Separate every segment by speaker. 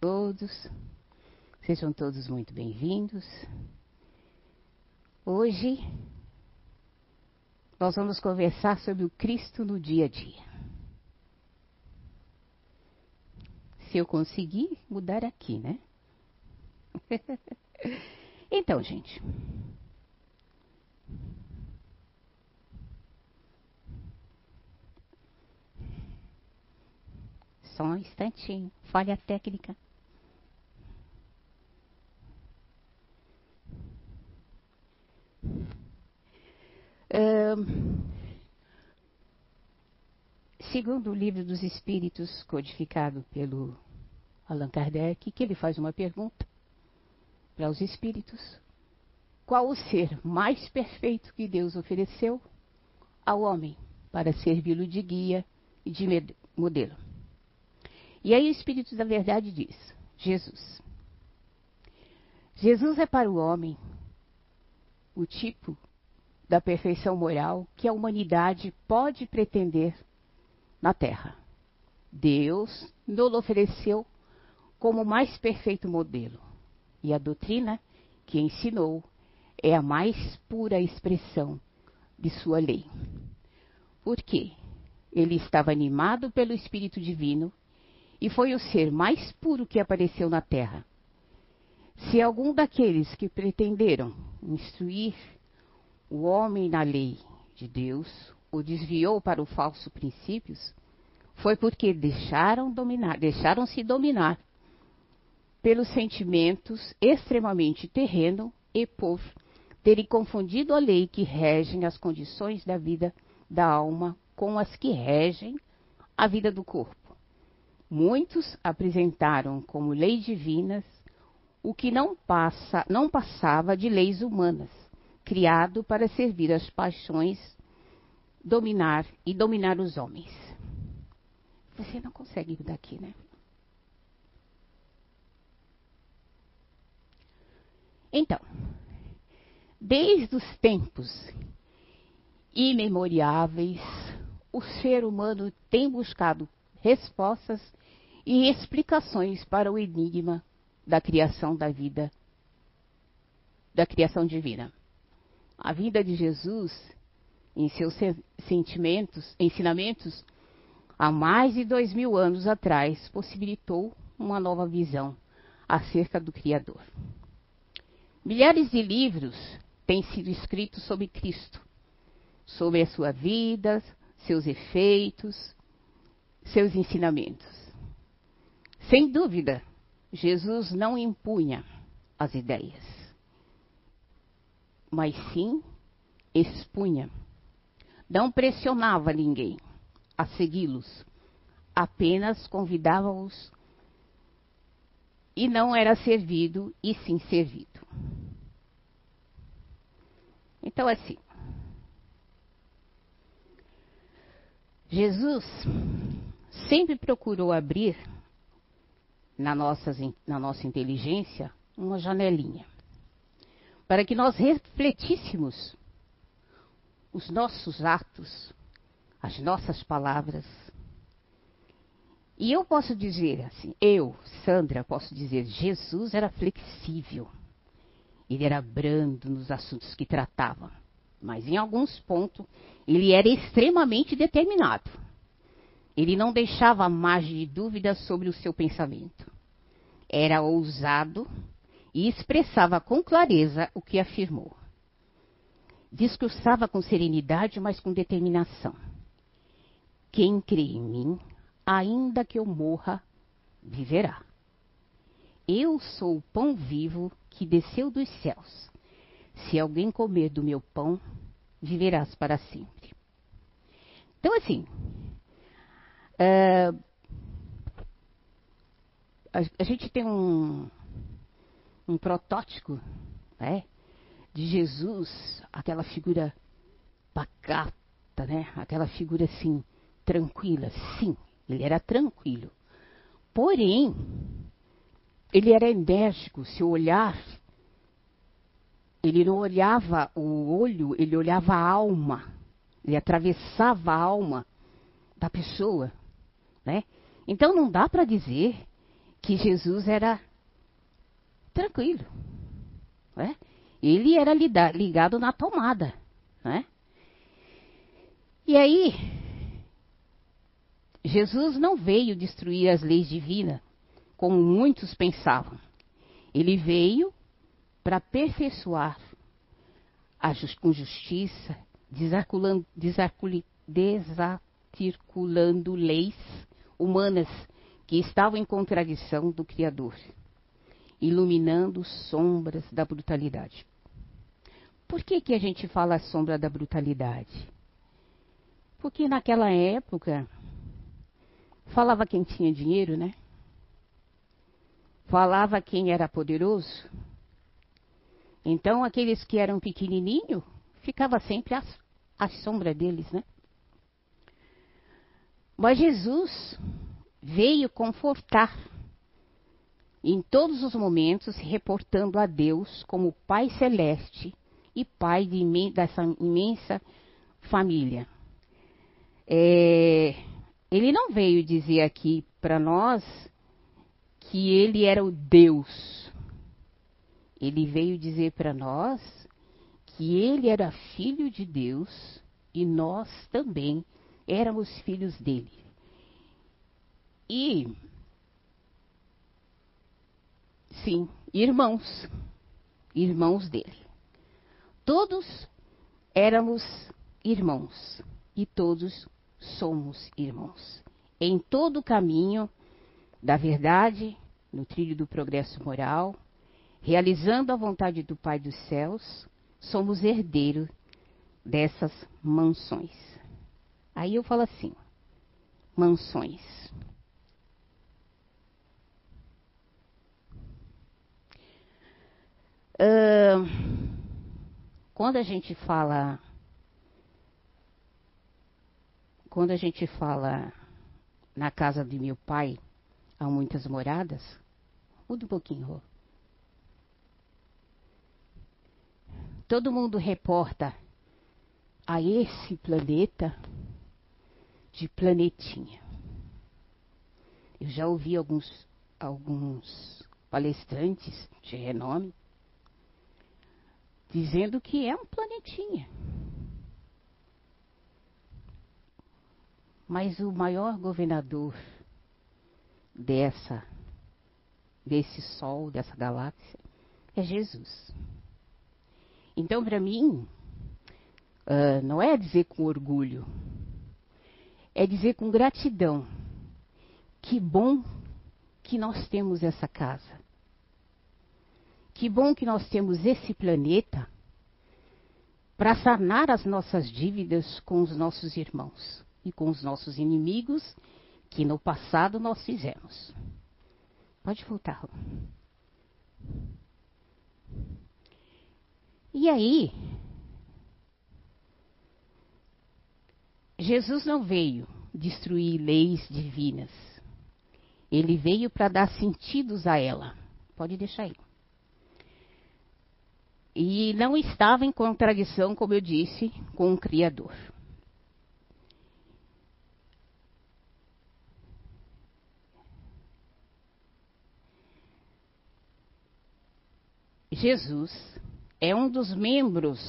Speaker 1: todos. Sejam todos muito bem-vindos. Hoje nós vamos conversar sobre o Cristo no dia a dia. Se eu conseguir mudar aqui, né? então, gente. Só um instantinho. Falha técnica. Segundo o livro dos Espíritos, codificado pelo Allan Kardec, que ele faz uma pergunta para os espíritos: qual o ser mais perfeito que Deus ofereceu ao homem para servi-lo de guia e de modelo? E aí o Espírito da Verdade diz: Jesus. Jesus é para o homem o tipo da perfeição moral que a humanidade pode pretender na Terra. Deus nos ofereceu como o mais perfeito modelo. E a doutrina que ensinou é a mais pura expressão de sua lei. Por quê? Ele estava animado pelo Espírito Divino e foi o ser mais puro que apareceu na Terra. Se algum daqueles que pretenderam instruir o homem na lei de Deus o desviou para o falso princípios, foi porque deixaram dominar, deixaram-se dominar pelos sentimentos extremamente terreno e por terem confundido a lei que regem as condições da vida da alma com as que regem a vida do corpo. Muitos apresentaram como leis divinas o que não passa, não passava de leis humanas, criado para servir as paixões, dominar e dominar os homens. Você não consegue ir daqui, né? Então, desde os tempos imemoriáveis, o ser humano tem buscado respostas e explicações para o enigma da criação da vida, da criação divina. A vida de Jesus, em seus sentimentos, ensinamentos, há mais de dois mil anos atrás, possibilitou uma nova visão acerca do Criador. Milhares de livros têm sido escritos sobre Cristo, sobre a sua vida, seus efeitos, seus ensinamentos. Sem dúvida, Jesus não impunha as ideias mas sim expunha. Não pressionava ninguém a segui-los, apenas convidava-os e não era servido e sim servido. Então, assim, Jesus sempre procurou abrir na, nossas, na nossa inteligência uma janelinha para que nós refletíssemos os nossos atos, as nossas palavras. E eu posso dizer assim, eu, Sandra, posso dizer, Jesus era flexível. Ele era brando nos assuntos que tratava, mas em alguns pontos ele era extremamente determinado. Ele não deixava margem de dúvida sobre o seu pensamento. Era ousado e expressava com clareza o que afirmou. Discursava com serenidade, mas com determinação. Quem crê em mim, ainda que eu morra, viverá. Eu sou o pão vivo que desceu dos céus. Se alguém comer do meu pão, viverás para sempre. Então, assim, uh, a, a, gente tem um, um protótipo né, de Jesus, aquela figura pacata, né, aquela figura assim, tranquila. Sim, ele era tranquilo. Porém, ele era enérgico, seu olhar, ele não olhava o olho, ele olhava a alma, ele atravessava a alma da pessoa, né? Então não dá para dizer que Jesus era tranquilo. Né? Ele era ligado na tomada. Né? E aí, Jesus não veio destruir as leis divinas, como muitos pensavam. Ele veio para aperfeiçoar just, com justiça, desarticulando, desarticulando leis humanas que estavam em contradição do Criador, iluminando sombras da brutalidade. Por que, que a gente fala sombra da brutalidade? Porque naquela época falava quem tinha dinheiro, né? Falava quem era poderoso. Então aqueles que eram pequenininho ficava sempre à, à sombra deles, né? Mas Jesus veio confortar em todos os momentos, reportando a Deus como Pai Celeste e Pai de, dessa imensa família. É, ele não veio dizer aqui para nós que ele era o Deus. Ele veio dizer para nós que ele era filho de Deus e nós também éramos filhos dele. E, sim, irmãos, irmãos dele. Todos éramos irmãos e todos somos irmãos. Em todo o caminho da verdade, no trilho do progresso moral, realizando a vontade do Pai dos céus, somos herdeiros dessas mansões. Aí eu falo assim: mansões. Quando a gente fala. Quando a gente fala na casa de meu pai, há muitas moradas. Muda um pouquinho. Todo mundo reporta a esse planeta de planetinha. Eu já ouvi alguns, alguns palestrantes de renome dizendo que é um planetinha. Mas o maior governador dessa desse sol, dessa galáxia é Jesus. Então, para mim, uh, não é dizer com orgulho, é dizer com gratidão. Que bom que nós temos essa casa. Que bom que nós temos esse planeta para sanar as nossas dívidas com os nossos irmãos e com os nossos inimigos que no passado nós fizemos. Pode voltar. E aí, Jesus não veio destruir leis divinas. Ele veio para dar sentidos a ela. Pode deixar aí. E não estava em contradição, como eu disse, com o Criador. Jesus é um dos membros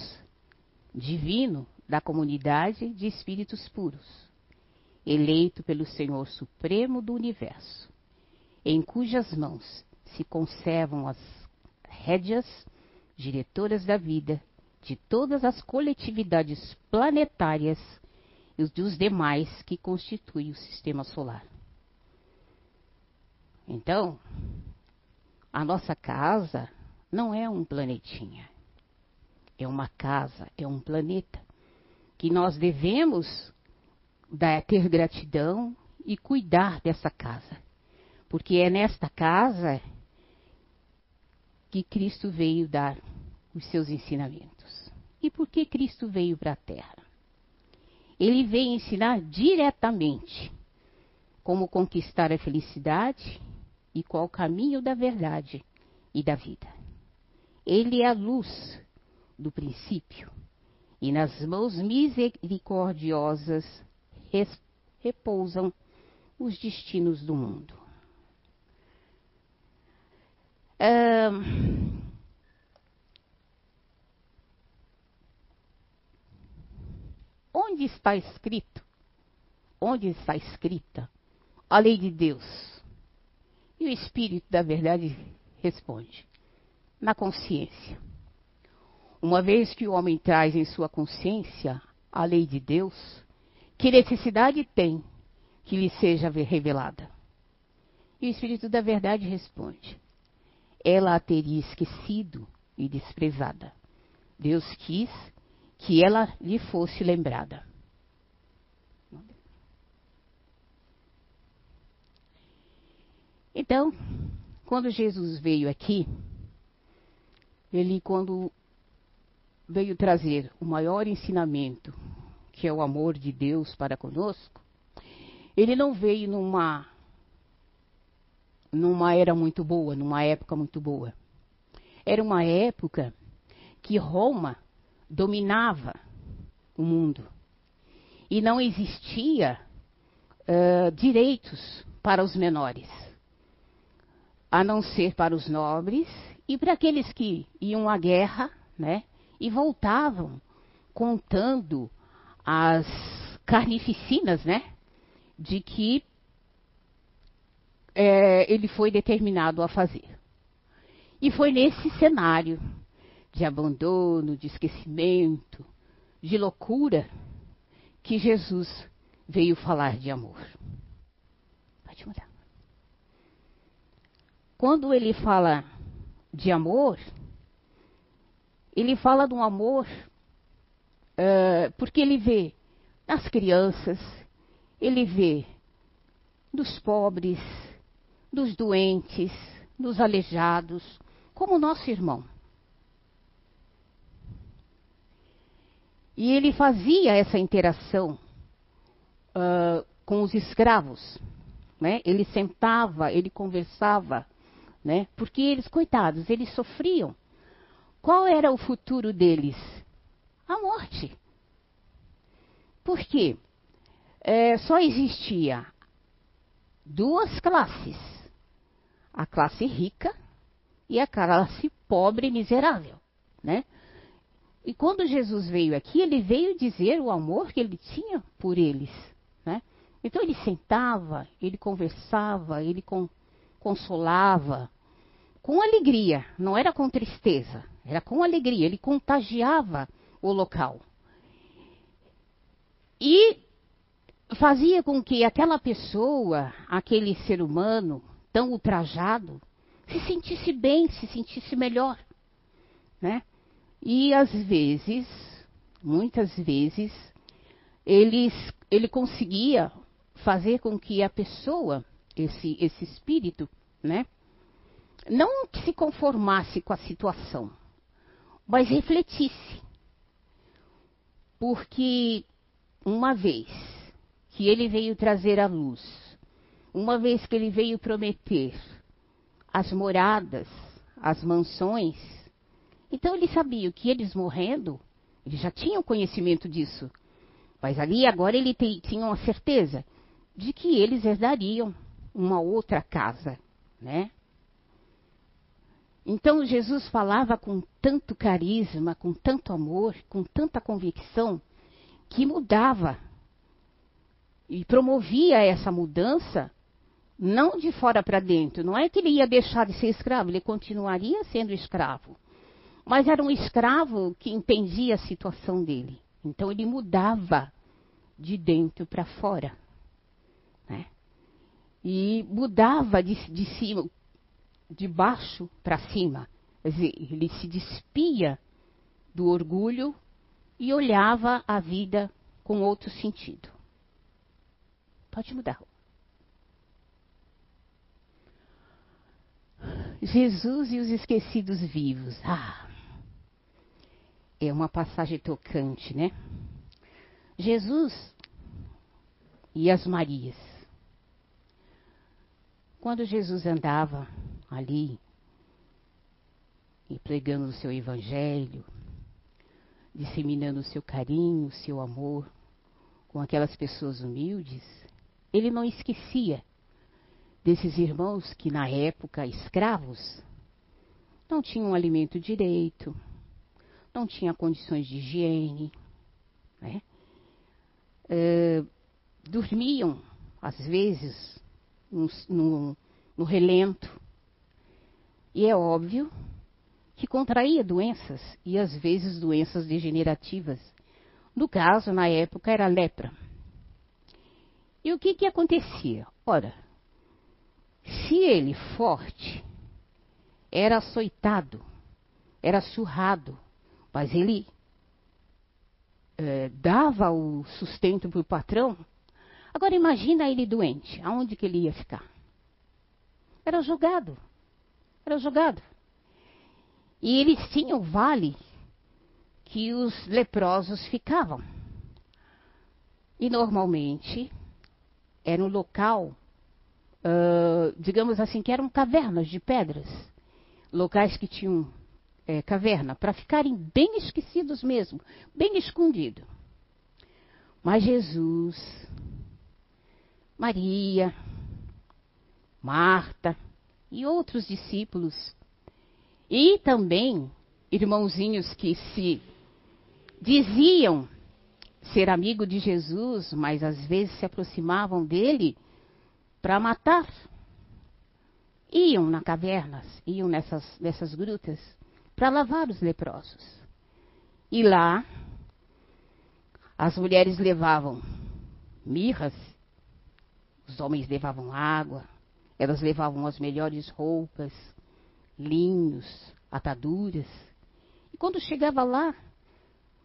Speaker 1: divino da comunidade de espíritos puros, eleito pelo Senhor Supremo do Universo, em cujas mãos se conservam as rédeas diretoras da vida de todas as coletividades planetárias e dos demais que constituem o sistema solar. Então, a nossa casa não é um planetinha. É uma casa, é um planeta que nós devemos dar, ter gratidão e cuidar dessa casa. Porque é nesta casa que Cristo veio dar os seus ensinamentos. E por que Cristo veio para a Terra? Ele veio ensinar diretamente como conquistar a felicidade e qual o caminho da verdade e da vida. Ele é a luz do princípio, e nas mãos misericordiosas repousam os destinos do mundo. Onde está escrito? Onde está escrita a lei de Deus? E o Espírito da Verdade responde: na consciência. Uma vez que o homem traz em sua consciência a lei de Deus, que necessidade tem que lhe seja revelada? E o Espírito da Verdade responde: ela a teria esquecido e desprezada. Deus quis que ela lhe fosse lembrada. Então, quando Jesus veio aqui, ele quando veio trazer o maior ensinamento, que é o amor de Deus para conosco, ele não veio numa numa era muito boa, numa época muito boa. Era uma época que Roma dominava o mundo e não existia uh, direitos para os menores, a não ser para os nobres e para aqueles que iam à guerra, né, e voltavam contando as carnificinas, né, de que é, ele foi determinado a fazer. E foi nesse cenário de abandono, de esquecimento, de loucura, que Jesus veio falar de amor. Pode mudar. Quando ele fala de amor, ele fala de um amor uh, porque ele vê nas crianças, ele vê dos pobres, dos doentes, dos aleijados, como nosso irmão. E ele fazia essa interação uh, com os escravos. Né? Ele sentava, ele conversava, né? porque eles, coitados, eles sofriam. Qual era o futuro deles? A morte. Por quê? É, só existia duas classes: a classe rica e a classe pobre e miserável. Né? E quando Jesus veio aqui, ele veio dizer o amor que ele tinha por eles. Né? Então ele sentava, ele conversava, ele con consolava, com alegria, não era com tristeza, era com alegria, ele contagiava o local. E fazia com que aquela pessoa, aquele ser humano tão ultrajado, se sentisse bem, se sentisse melhor, né? E às vezes, muitas vezes, eles, ele conseguia fazer com que a pessoa, esse, esse espírito, né, não se conformasse com a situação, mas refletisse. Porque uma vez que ele veio trazer a luz, uma vez que ele veio prometer as moradas, as mansões, então ele sabia que eles morrendo, ele já tinha conhecimento disso. Mas ali agora ele tinha uma certeza de que eles herdariam uma outra casa, né? Então Jesus falava com tanto carisma, com tanto amor, com tanta convicção, que mudava e promovia essa mudança não de fora para dentro. Não é que ele ia deixar de ser escravo, ele continuaria sendo escravo. Mas era um escravo que entendia a situação dele. Então ele mudava de dentro para fora. Né? E mudava de, de cima, de baixo para cima. Quer dizer, ele se despia do orgulho e olhava a vida com outro sentido. Pode mudar. Jesus e os esquecidos vivos. Ah, é uma passagem tocante, né? Jesus e as Marias. Quando Jesus andava ali e pregando o seu evangelho, disseminando o seu carinho, o seu amor com aquelas pessoas humildes, ele não esquecia desses irmãos que na época escravos, não tinham alimento direito, não tinha condições de higiene, né? É, dormiam, às vezes, no, no, no relento. E é óbvio que contraía doenças, e às vezes doenças degenerativas. No caso, na época, era lepra. E o que, que acontecia? Ora, se ele forte era açoitado, era surrado, mas ele é, dava o sustento para o patrão. Agora imagina ele doente, aonde que ele ia ficar? Era jogado, era jogado. E eles tinham o vale que os leprosos ficavam. E normalmente era um local, uh, digamos assim, que eram cavernas de pedras locais que tinham é, caverna, para ficarem bem esquecidos mesmo, bem escondidos. Mas Jesus, Maria, Marta e outros discípulos, e também irmãozinhos que se diziam ser amigo de Jesus, mas às vezes se aproximavam dele para matar iam na cavernas, iam nessas, nessas grutas para lavar os leprosos. E lá, as mulheres levavam mirras, os homens levavam água, elas levavam as melhores roupas, linhos, ataduras. E quando chegava lá,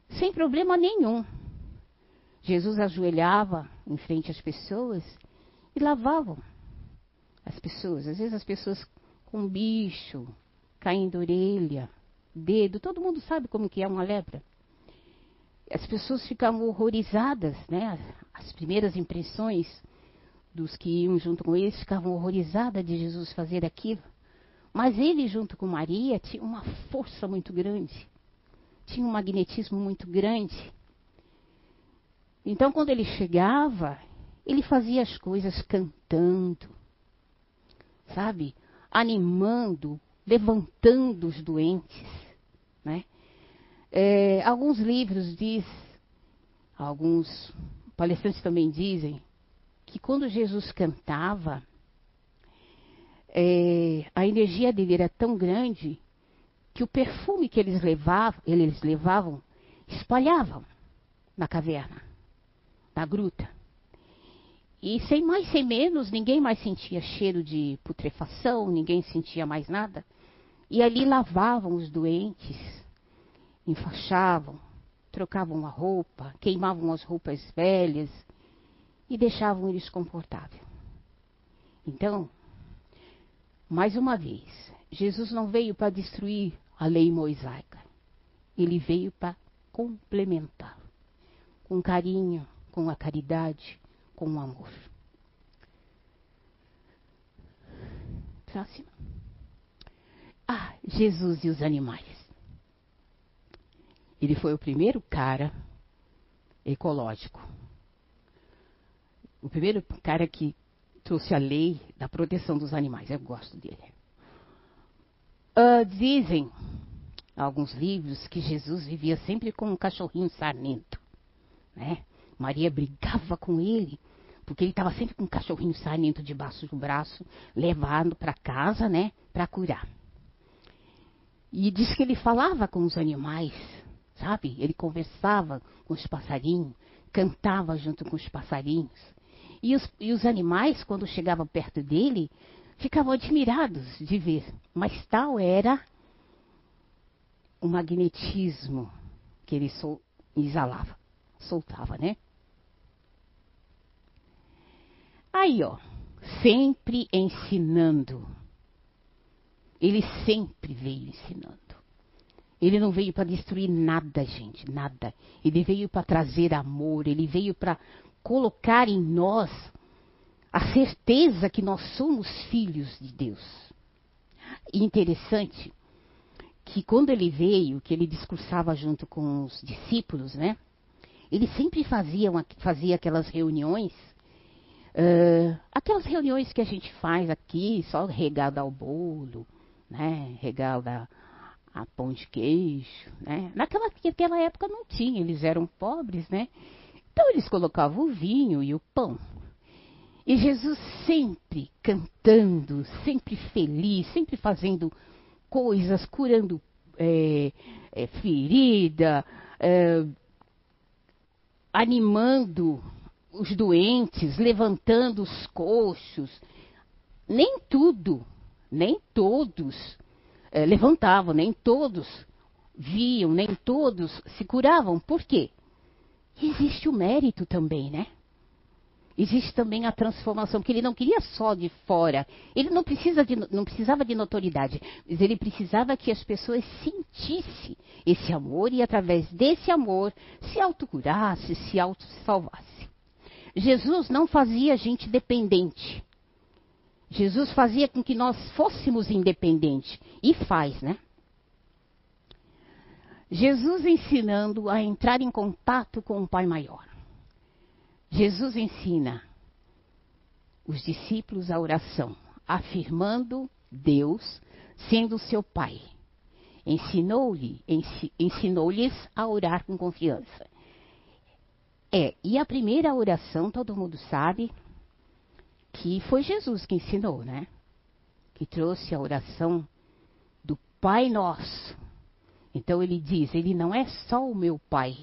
Speaker 1: sem problema nenhum, Jesus ajoelhava em frente às pessoas e lavavam as pessoas. Às vezes as pessoas com bicho, caindo orelha, dedo, todo mundo sabe como que é uma lepra. As pessoas ficavam horrorizadas, né? As primeiras impressões dos que iam junto com eles ficavam horrorizadas de Jesus fazer aquilo. Mas ele, junto com Maria, tinha uma força muito grande, tinha um magnetismo muito grande. Então, quando ele chegava, ele fazia as coisas cantando, sabe? Animando, levantando os doentes, né? É, alguns livros diz, alguns palestrantes também dizem, que quando Jesus cantava, é, a energia dele era tão grande que o perfume que eles levavam, eles levavam espalhavam na caverna, na gruta. E sem mais, sem menos, ninguém mais sentia cheiro de putrefação, ninguém sentia mais nada. E ali lavavam os doentes, enfaixavam, trocavam a roupa, queimavam as roupas velhas e deixavam eles confortáveis. Então, mais uma vez, Jesus não veio para destruir a lei mosaica. Ele veio para complementar, com carinho, com a caridade, com o amor. Próximo. Jesus e os animais. Ele foi o primeiro cara ecológico. O primeiro cara que trouxe a lei da proteção dos animais. Eu gosto dele. Uh, dizem alguns livros que Jesus vivia sempre com um cachorrinho sarnento, né? Maria brigava com ele, porque ele estava sempre com um cachorrinho sarnento debaixo do braço, levado para casa, né, para curar. E diz que ele falava com os animais, sabe? Ele conversava com os passarinhos, cantava junto com os passarinhos. E os, e os animais, quando chegavam perto dele, ficavam admirados de ver. Mas tal era o magnetismo que ele sol, exalava, soltava, né? Aí, ó, sempre ensinando. Ele sempre veio ensinando. Ele não veio para destruir nada, gente, nada. Ele veio para trazer amor, ele veio para colocar em nós a certeza que nós somos filhos de Deus. E interessante que quando ele veio, que ele discursava junto com os discípulos, né? Ele sempre fazia, uma, fazia aquelas reuniões Uh, aquelas reuniões que a gente faz aqui, só regada ao bolo, né? Regala a pão de queijo, né? Naquela, naquela época não tinha, eles eram pobres, né? Então eles colocavam o vinho e o pão. E Jesus sempre cantando, sempre feliz, sempre fazendo coisas, curando é, é, ferida, é, animando os doentes, levantando os coxos. Nem tudo, nem todos é, levantavam, nem todos viam, nem todos se curavam. Por quê? Existe o mérito também, né? existe também a transformação, porque ele não queria só de fora. Ele não, precisa de, não precisava de notoriedade, mas ele precisava que as pessoas sentissem esse amor e, através desse amor, se autocurasse, se auto-salvasse. Jesus não fazia a gente dependente. Jesus fazia com que nós fôssemos independentes. E faz, né? Jesus ensinando a entrar em contato com o Pai Maior. Jesus ensina os discípulos a oração, afirmando Deus sendo seu Pai. Ensinou-lhe, ensinou-lhes a orar com confiança. É, e a primeira oração, todo mundo sabe, que foi Jesus que ensinou, né? Que trouxe a oração do Pai Nosso. Então ele diz: Ele não é só o meu Pai,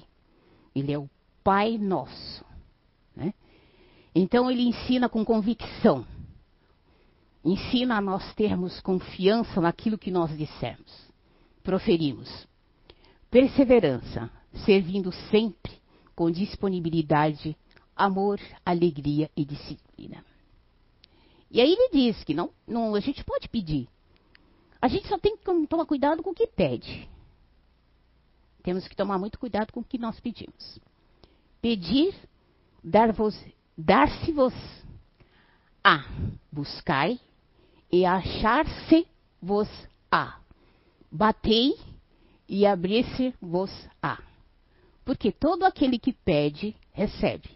Speaker 1: Ele é o Pai Nosso. Né? Então ele ensina com convicção. Ensina a nós termos confiança naquilo que nós dissemos, proferimos. Perseverança, servindo sempre com disponibilidade, amor, alegria e disciplina. E aí ele diz que não, não, a gente pode pedir. A gente só tem que tomar cuidado com o que pede. Temos que tomar muito cuidado com o que nós pedimos. Pedir dar-vos, dar-se-vos a buscai e achar-se-vos a batei e abrir-se-vos a porque todo aquele que pede recebe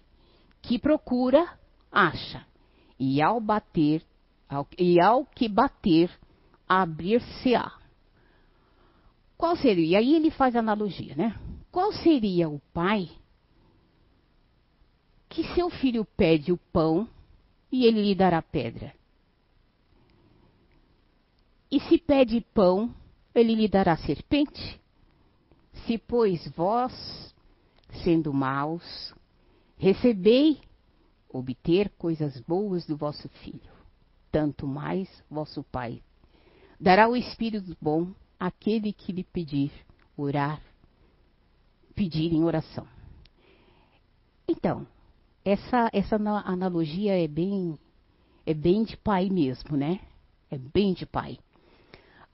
Speaker 1: que procura acha e ao bater ao, e ao que bater abrir-se-á qual seria? E aí ele faz analogia, né? Qual seria o pai que seu filho pede o pão e ele lhe dará pedra? E se pede pão, ele lhe dará serpente? Se, pois, vós, sendo maus, recebei obter coisas boas do vosso filho, tanto mais vosso Pai dará o Espírito bom àquele que lhe pedir orar, pedir em oração. Então, essa, essa analogia é bem, é bem de pai mesmo, né? É bem de pai.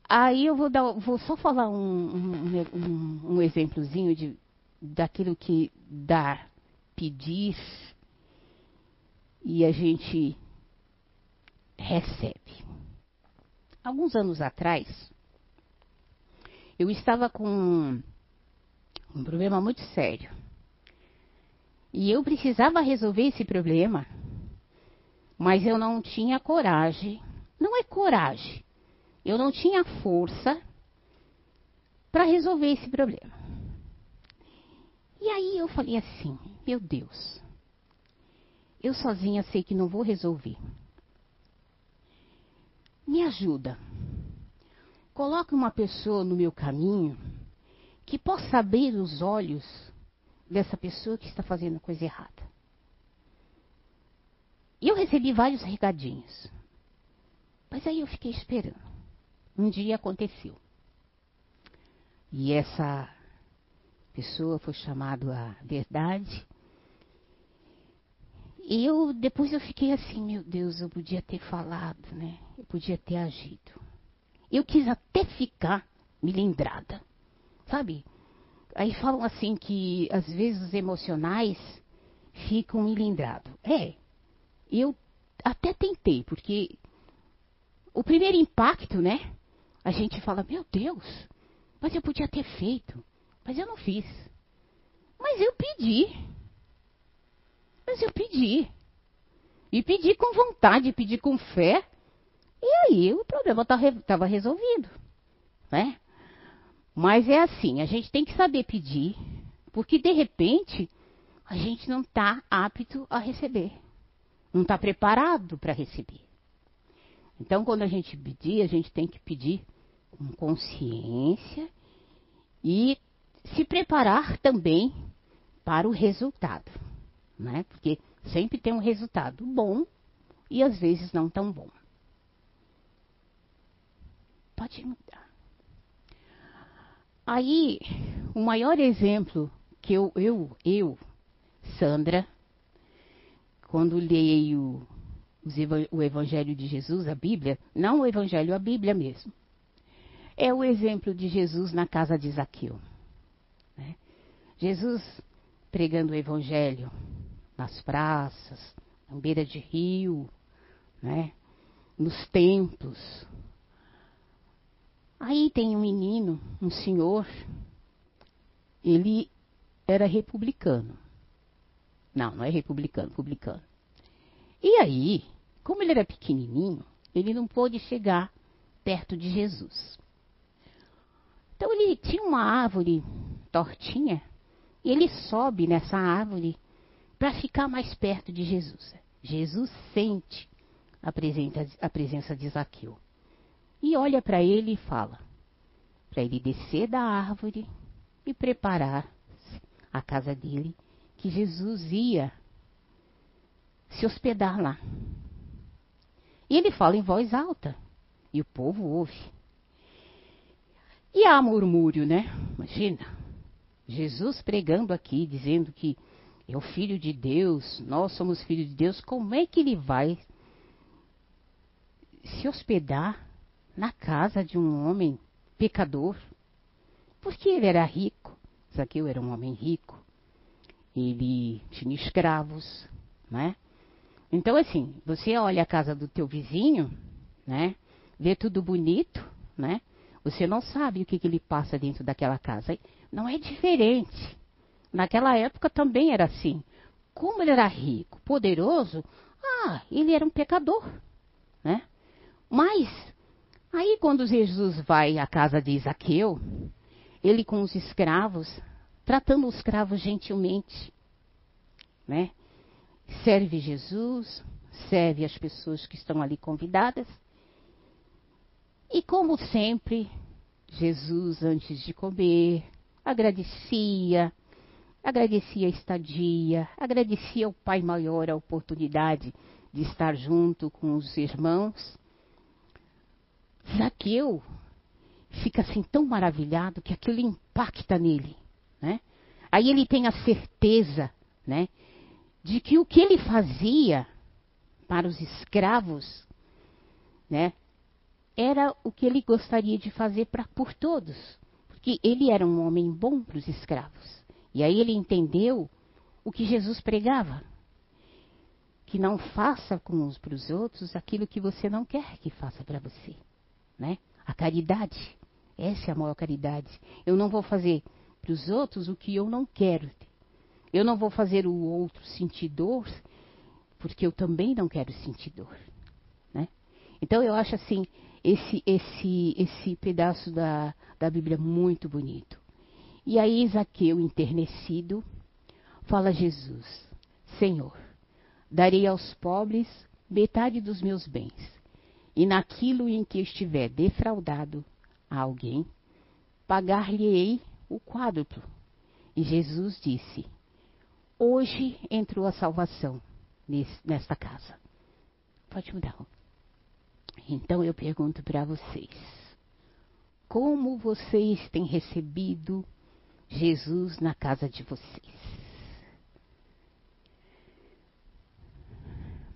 Speaker 1: Aí eu vou, dar, vou só falar um, um, um, um exemplozinho de, daquilo que dar, pedir e a gente recebe. Alguns anos atrás, eu estava com um problema muito sério e eu precisava resolver esse problema, mas eu não tinha coragem. Não é coragem. Eu não tinha força para resolver esse problema. E aí eu falei assim: meu Deus, eu sozinha sei que não vou resolver. Me ajuda. Coloque uma pessoa no meu caminho que possa abrir os olhos dessa pessoa que está fazendo coisa errada. E eu recebi vários recadinhos. Mas aí eu fiquei esperando. Um dia aconteceu. E essa pessoa foi chamada à verdade. E eu depois eu fiquei assim, meu Deus, eu podia ter falado, né? Eu podia ter agido. Eu quis até ficar milindrada. Sabe? Aí falam assim que às vezes os emocionais ficam milindrados. É, eu até tentei, porque o primeiro impacto, né? A gente fala, meu Deus, mas eu podia ter feito, mas eu não fiz. Mas eu pedi. Mas eu pedi. E pedi com vontade, pedi com fé. E aí o problema estava tá resolvido, né? Mas é assim, a gente tem que saber pedir, porque de repente a gente não está apto a receber, não está preparado para receber. Então, quando a gente pedir, a gente tem que pedir com consciência e se preparar também para o resultado, né? Porque sempre tem um resultado bom e às vezes não tão bom. Pode mudar. Aí, o maior exemplo que eu, eu, eu, Sandra, quando leio o Evangelho de Jesus, a Bíblia, não o Evangelho, a Bíblia mesmo, é o exemplo de Jesus na casa de Zaqueu. Né? Jesus pregando o Evangelho nas praças, na beira de rio, né? nos templos. Aí tem um menino, um senhor, ele era republicano. Não, não é republicano, publicano. E aí, como ele era pequenininho, ele não pôde chegar perto de Jesus. Então ele tinha uma árvore tortinha e ele sobe nessa árvore para ficar mais perto de Jesus. Jesus sente a presença, a presença de Zaqueu e olha para ele e fala para ele descer da árvore e preparar a casa dele, que Jesus ia se hospedar lá. E ele fala em voz alta e o povo ouve. E há murmúrio, né? Imagina, Jesus pregando aqui, dizendo que é o Filho de Deus, nós somos filhos de Deus, como é que ele vai se hospedar na casa de um homem pecador? Porque ele era rico, Zaqueu era um homem rico, ele tinha escravos, né? Então, assim, você olha a casa do teu vizinho, né? Vê tudo bonito, né? Você não sabe o que, que ele passa dentro daquela casa. Não é diferente. Naquela época também era assim. Como ele era rico, poderoso, ah, ele era um pecador, né? Mas aí quando Jesus vai à casa de Isaqueu, ele com os escravos, tratando os escravos gentilmente, né? Serve Jesus, serve as pessoas que estão ali convidadas e como sempre, Jesus, antes de comer, agradecia, agradecia a estadia, agradecia ao Pai Maior a oportunidade de estar junto com os irmãos. Zaqueu fica assim tão maravilhado que aquilo impacta nele, né? Aí ele tem a certeza, né, de que o que ele fazia para os escravos, né, era o que ele gostaria de fazer para por todos, porque ele era um homem bom para os escravos. E aí ele entendeu o que Jesus pregava, que não faça com uns para os outros aquilo que você não quer que faça para você, né? A caridade, essa é a maior caridade. Eu não vou fazer para os outros o que eu não quero. Eu não vou fazer o outro sentir dor, porque eu também não quero sentir dor, né? Então eu acho assim, esse, esse, esse pedaço da, da Bíblia muito bonito. E aí Zaqueu, enternecido, fala a Jesus: Senhor, darei aos pobres metade dos meus bens, e naquilo em que estiver defraudado a alguém, pagar-lhe-ei o quádruplo. E Jesus disse: Hoje entrou a salvação nesta casa. Pode mudar. Então eu pergunto para vocês: como vocês têm recebido Jesus na casa de vocês?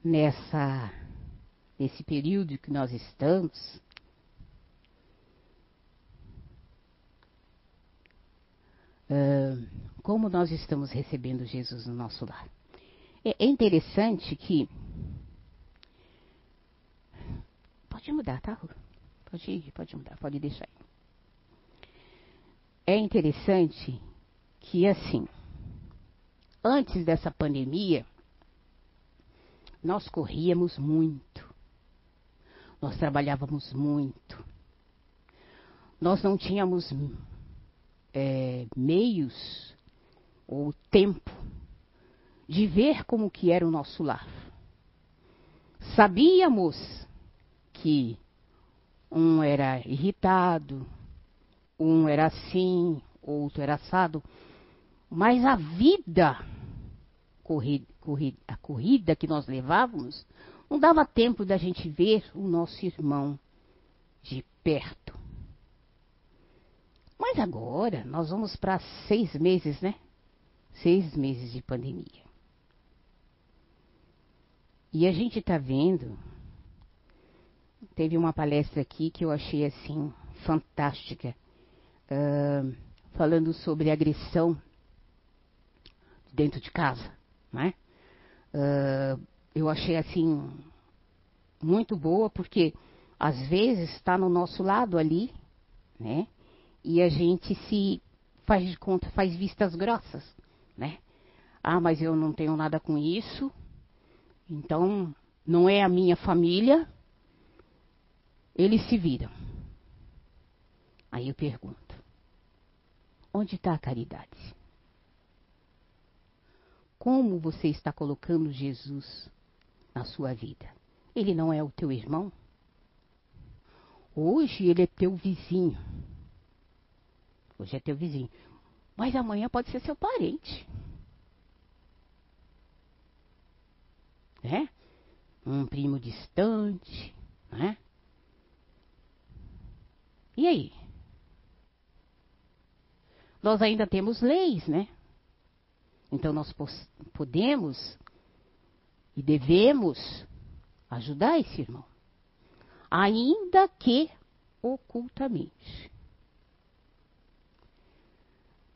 Speaker 1: Nessa nesse período que nós estamos, como nós estamos recebendo Jesus no nosso lar. É interessante que Pode mudar, tá? Pode ir, pode mudar, pode deixar aí. É interessante que, assim, antes dessa pandemia, nós corríamos muito. Nós trabalhávamos muito. Nós não tínhamos é, meios ou tempo de ver como que era o nosso lar. Sabíamos que um era irritado, um era assim, outro era assado, mas a vida, corrida, corrida, a corrida que nós levávamos, não dava tempo da gente ver o nosso irmão de perto. Mas agora nós vamos para seis meses, né? Seis meses de pandemia. E a gente está vendo. Teve uma palestra aqui que eu achei assim fantástica, uh, falando sobre agressão dentro de casa, né? Uh, eu achei assim muito boa porque às vezes está no nosso lado ali, né? E a gente se faz de conta, faz vistas grossas, né? Ah, mas eu não tenho nada com isso, então não é a minha família. Eles se viram. Aí eu pergunto: onde está a caridade? Como você está colocando Jesus na sua vida? Ele não é o teu irmão? Hoje ele é teu vizinho. Hoje é teu vizinho. Mas amanhã pode ser seu parente. Né? Um primo distante, né? E aí? Nós ainda temos leis, né? Então nós podemos e devemos ajudar esse irmão, ainda que ocultamente.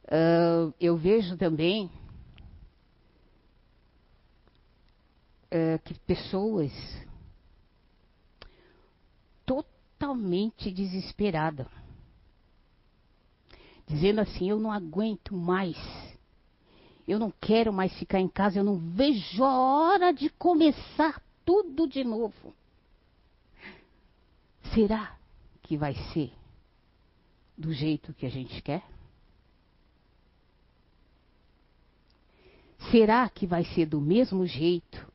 Speaker 1: Uh, eu vejo também uh, que pessoas totalmente desesperadas, dizendo assim: eu não aguento mais, eu não quero mais ficar em casa, eu não vejo a hora de começar tudo de novo. Será que vai ser do jeito que a gente quer? Será que vai ser do mesmo jeito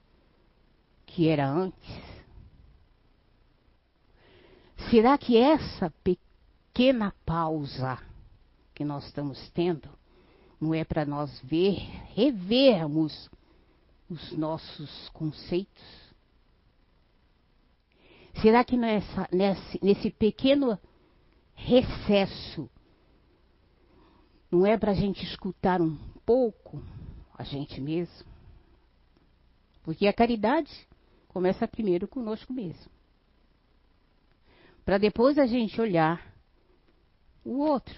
Speaker 1: que era antes? Será que essa pequena pausa que nós estamos tendo não é para nós ver, revermos os nossos conceitos? Será que nessa, nesse, nesse pequeno recesso não é para a gente escutar um pouco a gente mesmo. Porque a caridade começa primeiro conosco mesmo. Para depois a gente olhar o outro,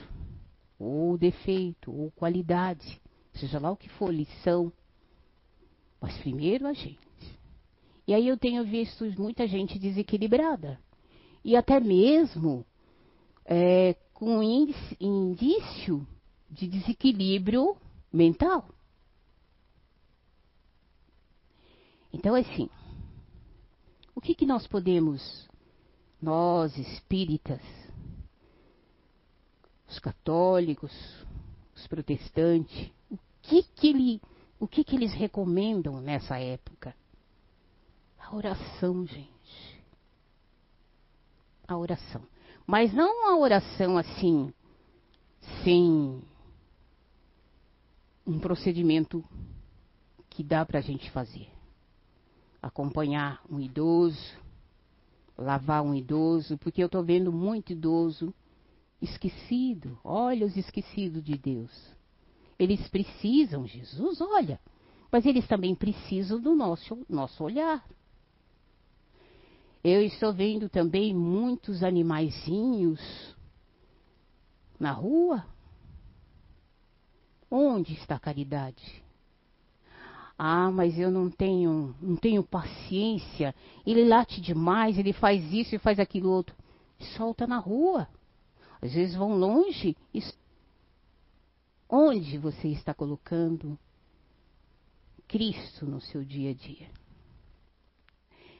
Speaker 1: ou defeito, ou qualidade, seja lá o que for, lição. Mas primeiro a gente. E aí eu tenho visto muita gente desequilibrada. E até mesmo é, com indício de desequilíbrio mental. Então, assim, o que, que nós podemos, nós espíritas, os católicos, os protestantes, o que que, ele, o que, que eles recomendam nessa época? A oração, gente. A oração. Mas não a oração assim, sem um procedimento que dá para a gente fazer acompanhar um idoso, lavar um idoso, porque eu estou vendo muito idoso esquecido. Olha os esquecidos de Deus. Eles precisam, Jesus, olha, mas eles também precisam do nosso, nosso olhar. Eu estou vendo também muitos animaizinhos na rua. Onde está a caridade? Ah, mas eu não tenho, não tenho paciência. Ele late demais, ele faz isso e faz aquilo outro. Solta na rua. Às vezes vão longe. Onde você está colocando Cristo no seu dia a dia?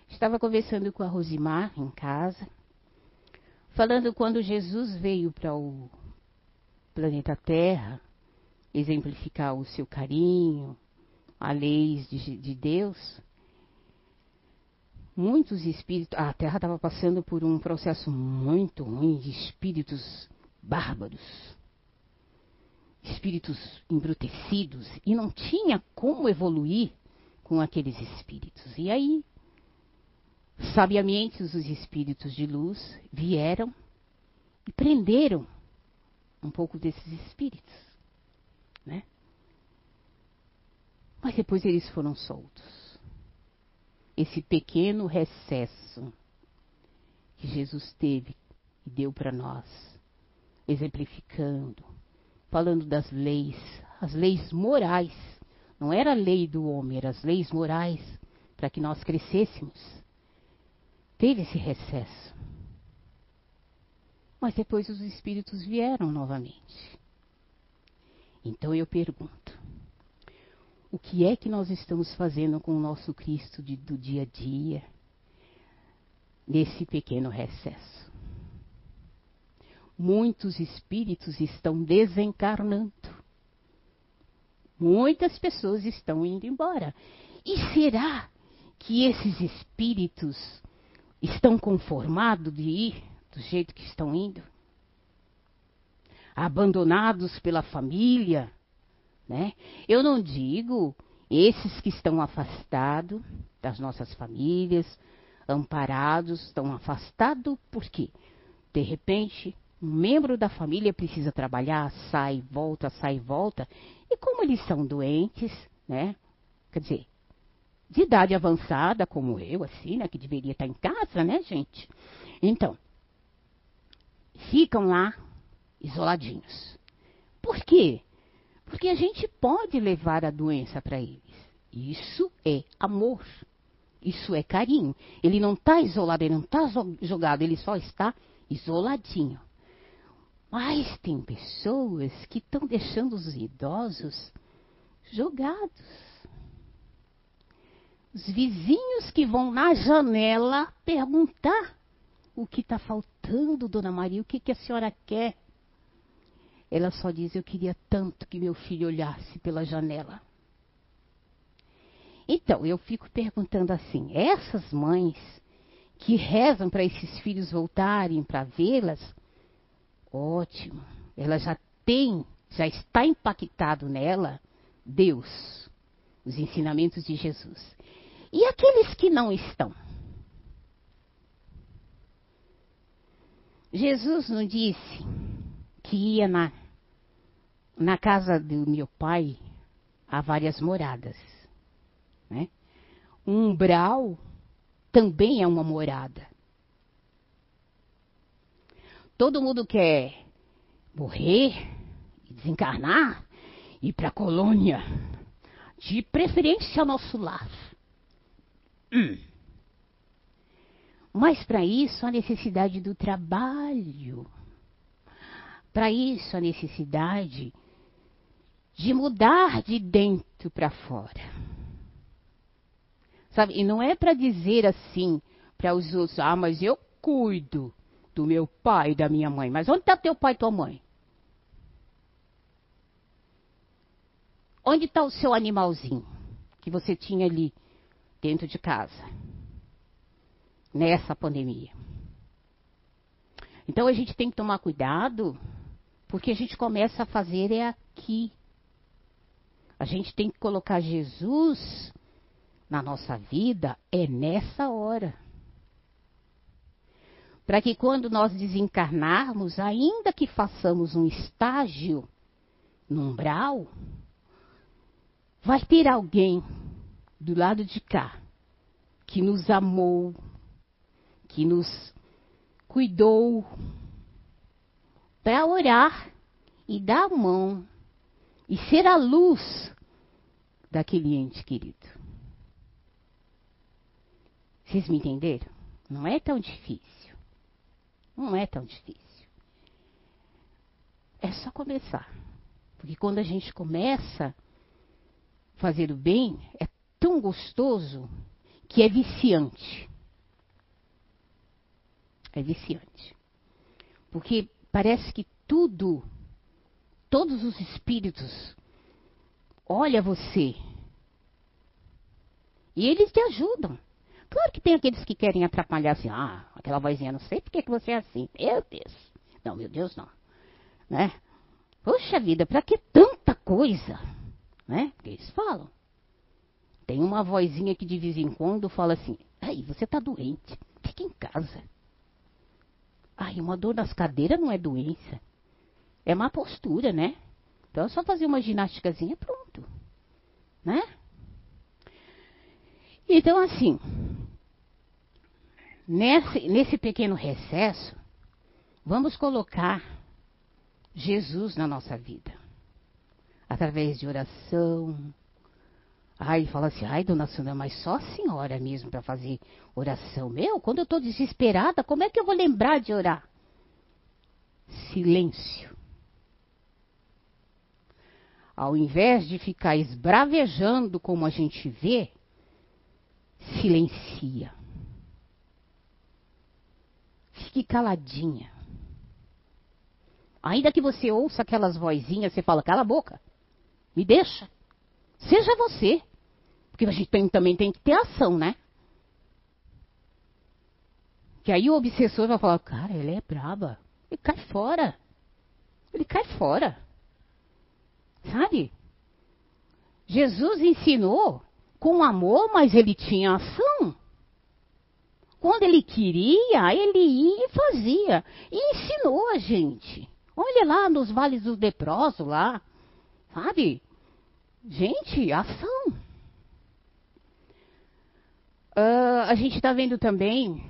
Speaker 1: Estava conversando com a Rosimar em casa, falando quando Jesus veio para o planeta Terra exemplificar o seu carinho, a leis de, de Deus. Muitos espíritos, a Terra estava passando por um processo muito ruim de espíritos bárbaros, espíritos embrutecidos, e não tinha como evoluir com aqueles espíritos. E aí, sabiamente, os espíritos de luz vieram e prenderam um pouco desses espíritos, né? Mas depois eles foram soltos. Esse pequeno recesso que Jesus teve e deu para nós, exemplificando, falando das leis, as leis morais não era a lei do homem, eram as leis morais para que nós crescêssemos. Teve esse recesso. Mas depois os espíritos vieram novamente. Então eu pergunto: o que é que nós estamos fazendo com o nosso Cristo de, do dia a dia, nesse pequeno recesso? Muitos espíritos estão desencarnando. Muitas pessoas estão indo embora. E será que esses espíritos estão conformados de ir do jeito que estão indo? Abandonados pela família, né? Eu não digo esses que estão afastados das nossas famílias, amparados, estão afastados porque, de repente, um membro da família precisa trabalhar, sai, volta, sai, volta, e como eles são doentes, né? Quer dizer, de idade avançada, como eu, assim, né? Que deveria estar em casa, né, gente? Então, ficam lá isoladinhos. Por quê? Porque a gente pode levar a doença para eles. Isso é amor. Isso é carinho. Ele não está isolado, ele não está jogado, ele só está isoladinho. Mas tem pessoas que estão deixando os idosos jogados. Os vizinhos que vão na janela perguntar o que está faltando, dona Maria, o que, que a senhora quer? Ela só diz: Eu queria tanto que meu filho olhasse pela janela. Então, eu fico perguntando assim: essas mães que rezam para esses filhos voltarem para vê-las, Ótimo. Ela já tem, já está impactado nela Deus, os ensinamentos de Jesus. E aqueles que não estão? Jesus não disse que ia na, na casa do meu pai há várias moradas. Né? Um umbral também é uma morada. Todo mundo quer morrer, desencarnar, ir para a colônia. De preferência ao nosso lar. Hum. Mas para isso a necessidade do trabalho. Para isso a necessidade de mudar de dentro para fora. Sabe? E não é para dizer assim para os outros, ah, mas eu cuido do meu pai e da minha mãe. Mas onde está teu pai e tua mãe? Onde está o seu animalzinho que você tinha ali dentro de casa? Nessa pandemia. Então a gente tem que tomar cuidado, porque a gente começa a fazer é aqui. A gente tem que colocar Jesus na nossa vida é nessa hora para que quando nós desencarnarmos, ainda que façamos um estágio no umbral, vai ter alguém do lado de cá que nos amou, que nos cuidou, para orar e dar a mão e ser a luz daquele ente querido. Vocês me entenderam? Não é tão difícil. Não é tão difícil. É só começar. Porque quando a gente começa a fazer o bem, é tão gostoso que é viciante. É viciante. Porque parece que tudo, todos os espíritos, olha você. E eles te ajudam. Claro que tem aqueles que querem atrapalhar assim, ah, aquela vozinha, não sei por que, você é assim. Meu Deus. Não, meu Deus, não. Né? Poxa vida, para que tanta coisa? Né? Porque eles falam. Tem uma vozinha que de vez em quando fala assim, aí, você tá doente, fica em casa. Ai, uma dor nas cadeiras não é doença. É má postura, né? Então é só fazer uma ginástica,zinha pronto. Né? Então, assim, nesse, nesse pequeno recesso, vamos colocar Jesus na nossa vida. Através de oração. Ai, fala assim, ai, dona Sandra, mas só a senhora mesmo para fazer oração. Meu, quando eu estou desesperada, como é que eu vou lembrar de orar? Silêncio. Ao invés de ficar esbravejando como a gente vê, silencia. Fique caladinha. Ainda que você ouça aquelas vozinhas, você fala, cala a boca. Me deixa. Seja você. Porque a gente tem, também tem que ter ação, né? Que aí o obsessor vai falar, cara, ele é braba. Ele cai fora. Ele cai fora. Sabe? Jesus ensinou com amor, mas ele tinha ação. Quando ele queria, ele ia e fazia. E ensinou a gente. Olha lá nos vales do leproso lá. Sabe? Gente, ação. Uh, a gente está vendo também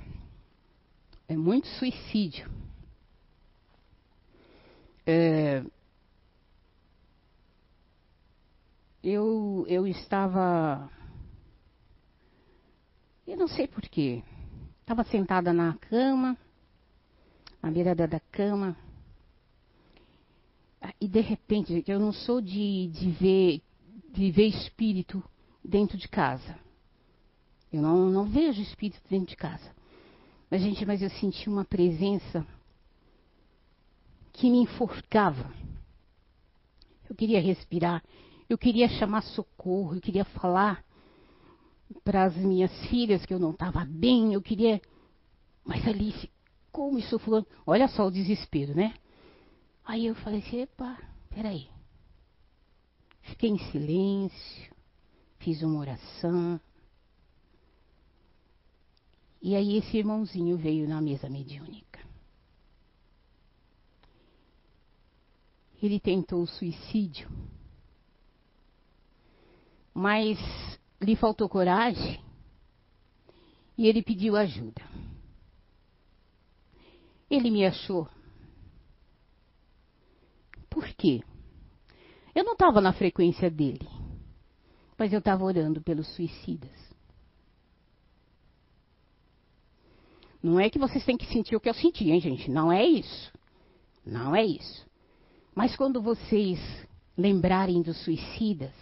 Speaker 1: é muito suicídio. É, eu, eu estava. Eu não sei porquê. Estava sentada na cama, na beirada da cama. E de repente, eu não sou de, de, ver, de ver espírito dentro de casa. Eu não, não vejo espírito dentro de casa. Mas, gente, mas eu senti uma presença que me enforcava. Eu queria respirar, eu queria chamar socorro, eu queria falar para as minhas filhas que eu não estava bem, eu queria. Mas ali ficou me sufocando. Olha só o desespero, né? Aí eu falei assim: epa, peraí. Fiquei em silêncio, fiz uma oração. E aí esse irmãozinho veio na mesa mediúnica. Ele tentou o suicídio, mas lhe faltou coragem e ele pediu ajuda. Ele me achou. Por quê? Eu não estava na frequência dele, mas eu estava orando pelos suicidas. Não é que vocês têm que sentir o que eu senti, hein, gente? Não é isso. Não é isso. Mas quando vocês lembrarem dos suicidas,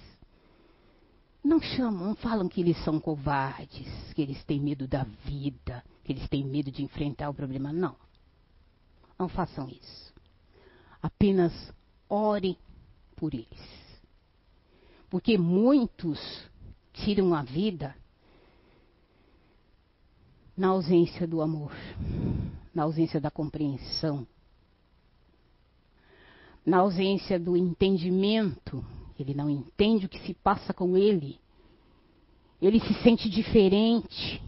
Speaker 1: não chamam, não falam que eles são covardes, que eles têm medo da vida, que eles têm medo de enfrentar o problema. Não. Não façam isso. Apenas orem por eles. Porque muitos tiram a vida na ausência do amor, na ausência da compreensão, na ausência do entendimento. Ele não entende o que se passa com ele. Ele se sente diferente.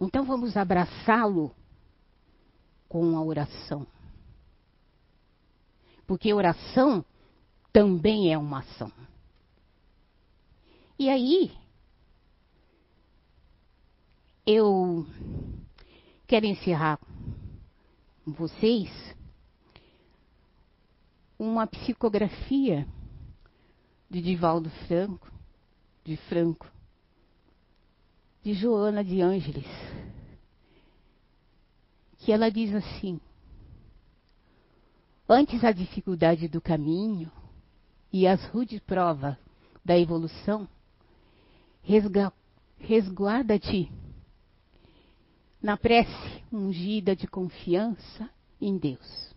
Speaker 1: Então vamos abraçá-lo com a oração. Porque oração também é uma ação. E aí, eu quero encerrar com vocês uma psicografia de Divaldo Franco, de Franco, de Joana de Ângeles, que ela diz assim: Antes a dificuldade do caminho e as rudes provas da evolução, resguarda-te na prece ungida de confiança em Deus,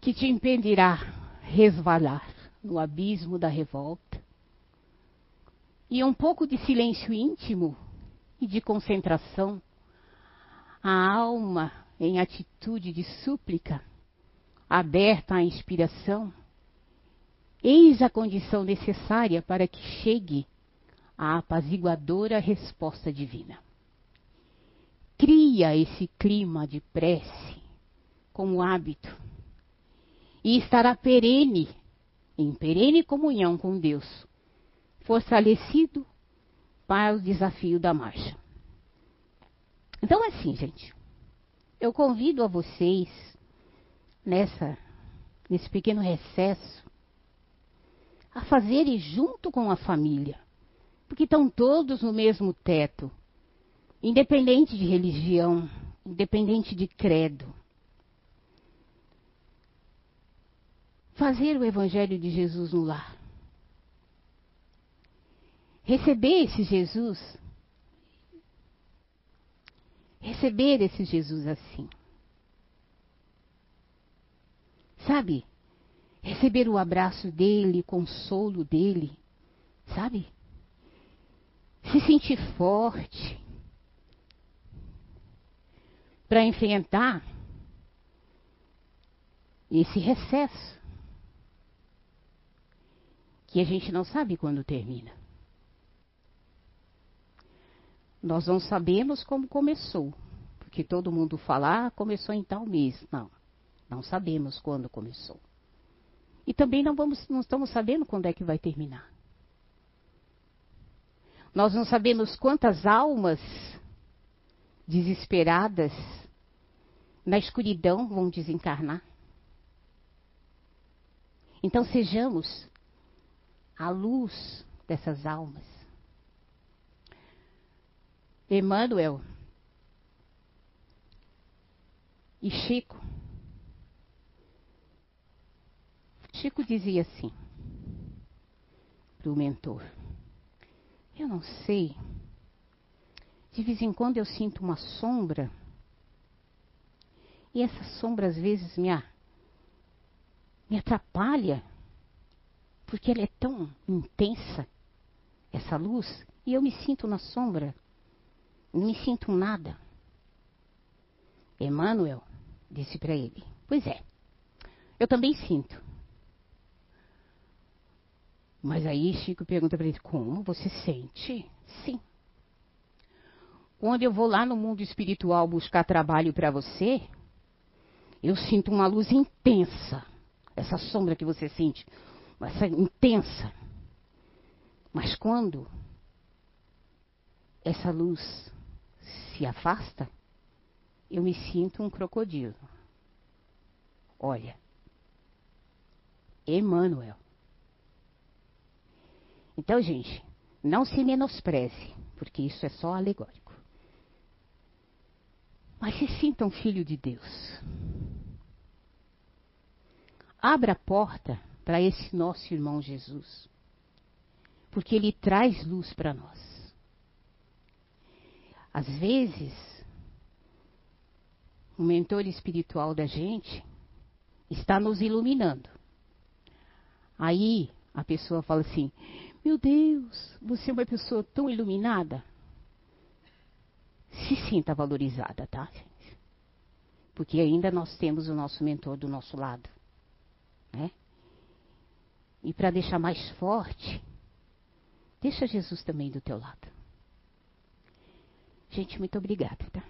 Speaker 1: que te impedirá resvalar no abismo da revolta, e um pouco de silêncio íntimo e de concentração, a alma em atitude de súplica, aberta à inspiração, eis a condição necessária para que chegue a apaziguadora resposta divina. Cria esse clima de prece como hábito e estará perene, em perene comunhão com Deus, fortalecido para o desafio da marcha. Então, assim, gente, eu convido a vocês nessa nesse pequeno recesso a fazerem junto com a família, porque estão todos no mesmo teto, independente de religião, independente de credo. Fazer o evangelho de Jesus no lar. Receber esse Jesus. Receber esse Jesus assim. Sabe? Receber o abraço dele, o consolo dele. Sabe? Se sentir forte. Para enfrentar esse recesso. Que a gente não sabe quando termina. Nós não sabemos como começou, porque todo mundo fala, ah, começou em tal mês. Não, não sabemos quando começou. E também não, vamos, não estamos sabendo quando é que vai terminar. Nós não sabemos quantas almas desesperadas na escuridão vão desencarnar. Então sejamos a luz dessas almas. Emmanuel e Chico. Chico dizia assim para o mentor: Eu não sei, de vez em quando eu sinto uma sombra, e essa sombra às vezes me, me atrapalha, porque ela é tão intensa, essa luz, e eu me sinto na sombra não me sinto nada. Emmanuel disse para ele: Pois é, eu também sinto. Mas aí Chico pergunta para ele: Como você sente? Sim. Quando eu vou lá no mundo espiritual buscar trabalho para você, eu sinto uma luz intensa. Essa sombra que você sente, essa intensa. Mas quando essa luz se afasta, eu me sinto um crocodilo. Olha, Emmanuel. Então, gente, não se menospreze, porque isso é só alegórico. Mas se sinta um filho de Deus. Abra a porta para esse nosso irmão Jesus, porque ele traz luz para nós. Às vezes, o mentor espiritual da gente está nos iluminando. Aí a pessoa fala assim: Meu Deus, você é uma pessoa tão iluminada. Se sinta valorizada, tá? Porque ainda nós temos o nosso mentor do nosso lado. Né? E para deixar mais forte, deixa Jesus também do teu lado. Gente, muito obrigada, tá?